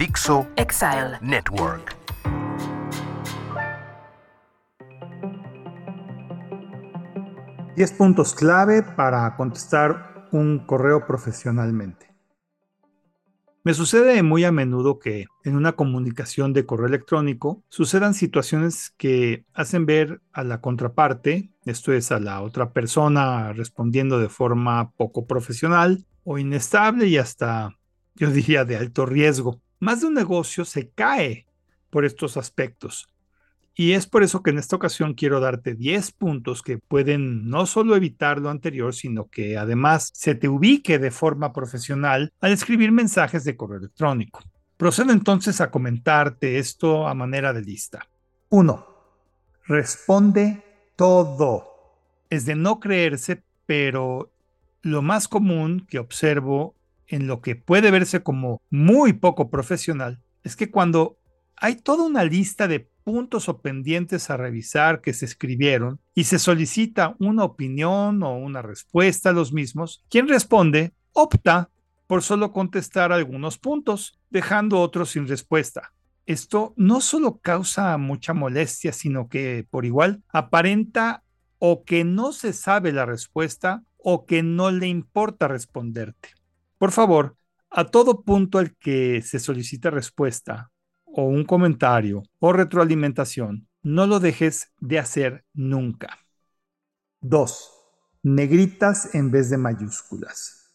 Dixo Exile. Network. Diez puntos clave para contestar un correo profesionalmente. Me sucede muy a menudo que en una comunicación de correo electrónico sucedan situaciones que hacen ver a la contraparte, esto es a la otra persona respondiendo de forma poco profesional o inestable y hasta, yo diría, de alto riesgo. Más de un negocio se cae por estos aspectos. Y es por eso que en esta ocasión quiero darte 10 puntos que pueden no solo evitar lo anterior, sino que además se te ubique de forma profesional al escribir mensajes de correo electrónico. Procedo entonces a comentarte esto a manera de lista. 1. Responde todo. Es de no creerse, pero lo más común que observo en lo que puede verse como muy poco profesional es que cuando hay toda una lista de puntos o pendientes a revisar que se escribieron y se solicita una opinión o una respuesta a los mismos, quien responde opta por solo contestar algunos puntos, dejando otros sin respuesta. Esto no solo causa mucha molestia, sino que por igual aparenta o que no se sabe la respuesta o que no le importa responderte. Por favor, a todo punto al que se solicita respuesta, o un comentario o retroalimentación, no lo dejes de hacer nunca. 2. Negritas en vez de mayúsculas.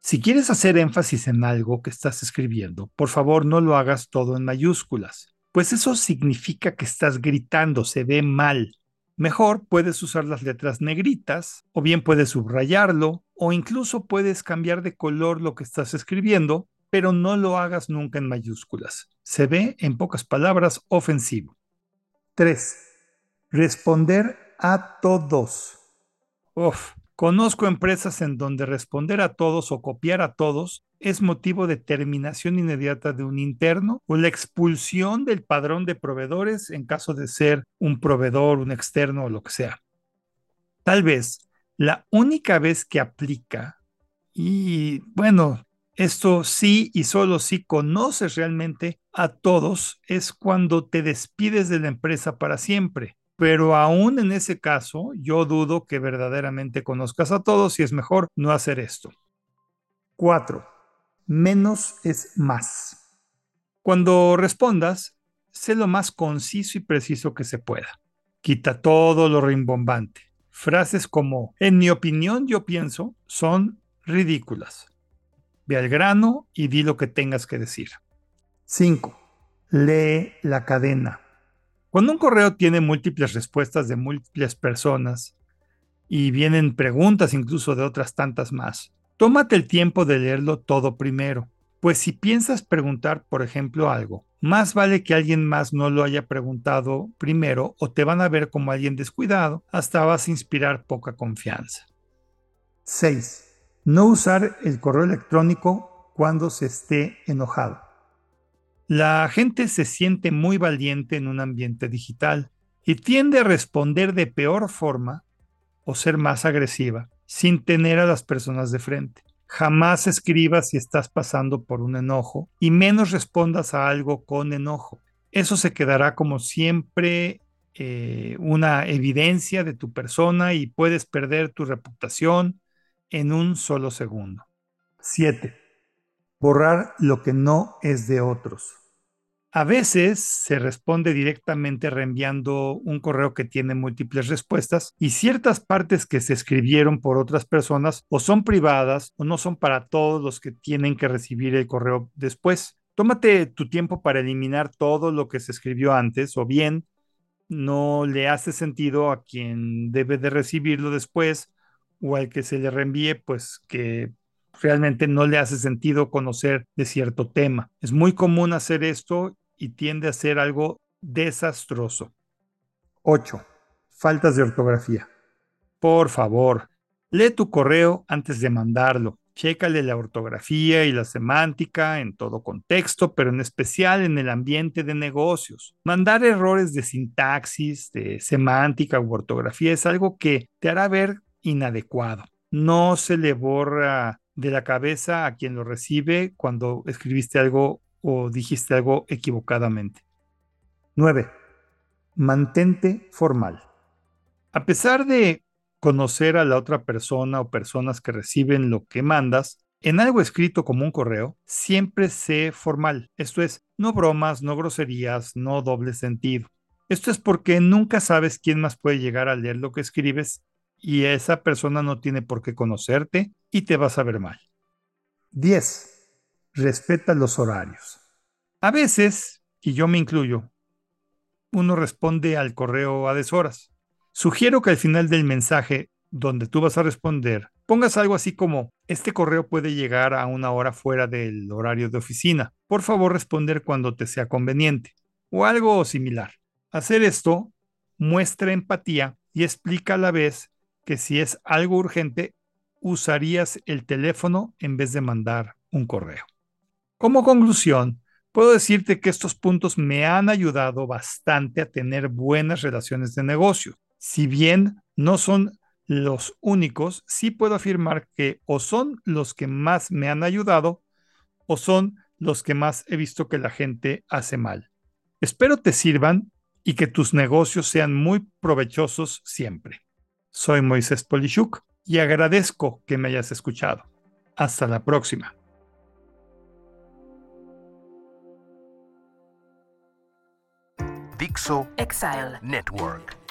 Si quieres hacer énfasis en algo que estás escribiendo, por favor no lo hagas todo en mayúsculas, pues eso significa que estás gritando, se ve mal. Mejor puedes usar las letras negritas, o bien puedes subrayarlo, o incluso puedes cambiar de color lo que estás escribiendo pero no lo hagas nunca en mayúsculas. Se ve, en pocas palabras, ofensivo. 3. Responder a todos. Conozco empresas en donde responder a todos o copiar a todos es motivo de terminación inmediata de un interno o la expulsión del padrón de proveedores en caso de ser un proveedor, un externo o lo que sea. Tal vez la única vez que aplica, y bueno, esto sí y solo si conoces realmente a todos es cuando te despides de la empresa para siempre. Pero aún en ese caso, yo dudo que verdaderamente conozcas a todos y es mejor no hacer esto. 4. Menos es más. Cuando respondas, sé lo más conciso y preciso que se pueda. Quita todo lo rimbombante. Frases como, en mi opinión, yo pienso, son ridículas. Ve al grano y di lo que tengas que decir. 5. Lee la cadena. Cuando un correo tiene múltiples respuestas de múltiples personas y vienen preguntas incluso de otras tantas más, tómate el tiempo de leerlo todo primero. Pues si piensas preguntar, por ejemplo, algo, más vale que alguien más no lo haya preguntado primero o te van a ver como alguien descuidado, hasta vas a inspirar poca confianza. 6. No usar el correo electrónico cuando se esté enojado. La gente se siente muy valiente en un ambiente digital y tiende a responder de peor forma o ser más agresiva sin tener a las personas de frente. Jamás escribas si estás pasando por un enojo y menos respondas a algo con enojo. Eso se quedará como siempre eh, una evidencia de tu persona y puedes perder tu reputación, en un solo segundo. 7. Borrar lo que no es de otros. A veces se responde directamente reenviando un correo que tiene múltiples respuestas y ciertas partes que se escribieron por otras personas o son privadas o no son para todos los que tienen que recibir el correo después. Tómate tu tiempo para eliminar todo lo que se escribió antes o bien no le hace sentido a quien debe de recibirlo después o al que se le reenvíe, pues que realmente no le hace sentido conocer de cierto tema. Es muy común hacer esto y tiende a ser algo desastroso. 8. Faltas de ortografía. Por favor, lee tu correo antes de mandarlo. Chécale la ortografía y la semántica en todo contexto, pero en especial en el ambiente de negocios. Mandar errores de sintaxis, de semántica u ortografía es algo que te hará ver inadecuado. No se le borra de la cabeza a quien lo recibe cuando escribiste algo o dijiste algo equivocadamente. 9. Mantente formal. A pesar de conocer a la otra persona o personas que reciben lo que mandas, en algo escrito como un correo, siempre sé formal. Esto es, no bromas, no groserías, no doble sentido. Esto es porque nunca sabes quién más puede llegar a leer lo que escribes y esa persona no tiene por qué conocerte y te vas a ver mal. 10. Respeta los horarios. A veces, y yo me incluyo, uno responde al correo a deshoras. Sugiero que al final del mensaje donde tú vas a responder, pongas algo así como, este correo puede llegar a una hora fuera del horario de oficina. Por favor, responder cuando te sea conveniente. O algo similar. Hacer esto muestra empatía y explica a la vez que si es algo urgente, usarías el teléfono en vez de mandar un correo. Como conclusión, puedo decirte que estos puntos me han ayudado bastante a tener buenas relaciones de negocio. Si bien no son los únicos, sí puedo afirmar que o son los que más me han ayudado o son los que más he visto que la gente hace mal. Espero te sirvan y que tus negocios sean muy provechosos siempre. Soy Moisés Polishuk y agradezco que me hayas escuchado. Hasta la próxima. Dixo Exile. Network